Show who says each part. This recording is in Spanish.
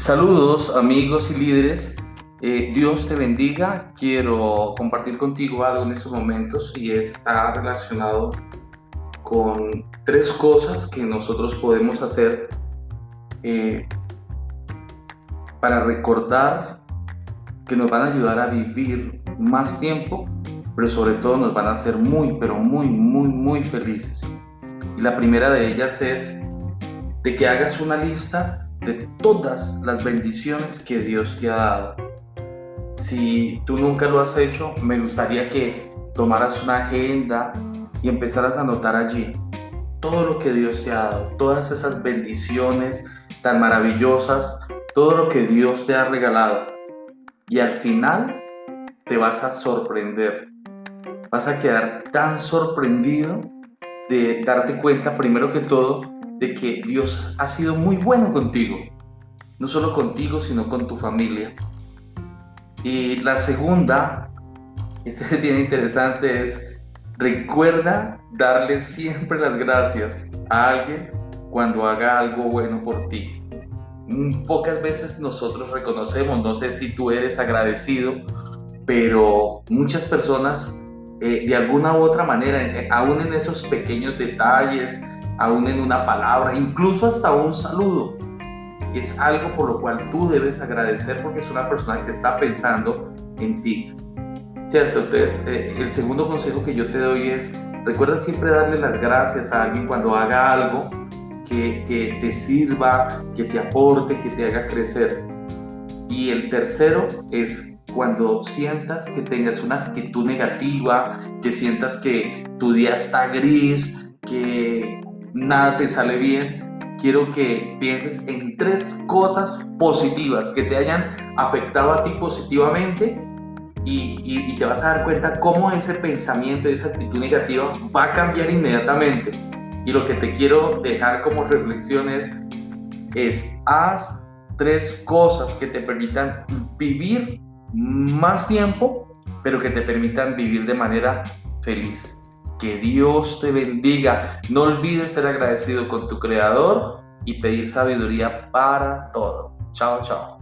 Speaker 1: Saludos amigos y líderes. Eh, Dios te bendiga. Quiero compartir contigo algo en estos momentos y está relacionado con tres cosas que nosotros podemos hacer eh, para recordar que nos van a ayudar a vivir más tiempo, pero sobre todo nos van a hacer muy, pero muy, muy, muy felices. Y la primera de ellas es de que hagas una lista de todas las bendiciones que Dios te ha dado. Si tú nunca lo has hecho, me gustaría que tomaras una agenda y empezaras a anotar allí todo lo que Dios te ha dado, todas esas bendiciones tan maravillosas, todo lo que Dios te ha regalado. Y al final te vas a sorprender. Vas a quedar tan sorprendido de darte cuenta, primero que todo, de que Dios ha sido muy bueno contigo. No solo contigo, sino con tu familia. Y la segunda, esta es bien interesante, es recuerda darle siempre las gracias a alguien cuando haga algo bueno por ti. Mm, pocas veces nosotros reconocemos, no sé si tú eres agradecido, pero muchas personas eh, de alguna u otra manera, aún en esos pequeños detalles, aún en una palabra, incluso hasta un saludo. Es algo por lo cual tú debes agradecer porque es una persona que está pensando en ti. ¿Cierto? Entonces, eh, el segundo consejo que yo te doy es, recuerda siempre darle las gracias a alguien cuando haga algo que, que te sirva, que te aporte, que te haga crecer. Y el tercero es cuando sientas que tengas una actitud negativa, que sientas que tu día está gris, que nada te sale bien, quiero que pienses en tres cosas positivas que te hayan afectado a ti positivamente y, te vas a dar cuenta cómo ese pensamiento, esa actitud negativa va a cambiar inmediatamente. Y lo que te quiero dejar como reflexión es haz tres cosas que te permitan vivir más tiempo, pero que te permitan vivir de manera feliz. Que Dios te bendiga. No olvides ser agradecido con tu Creador y pedir sabiduría para todo. Chao, chao.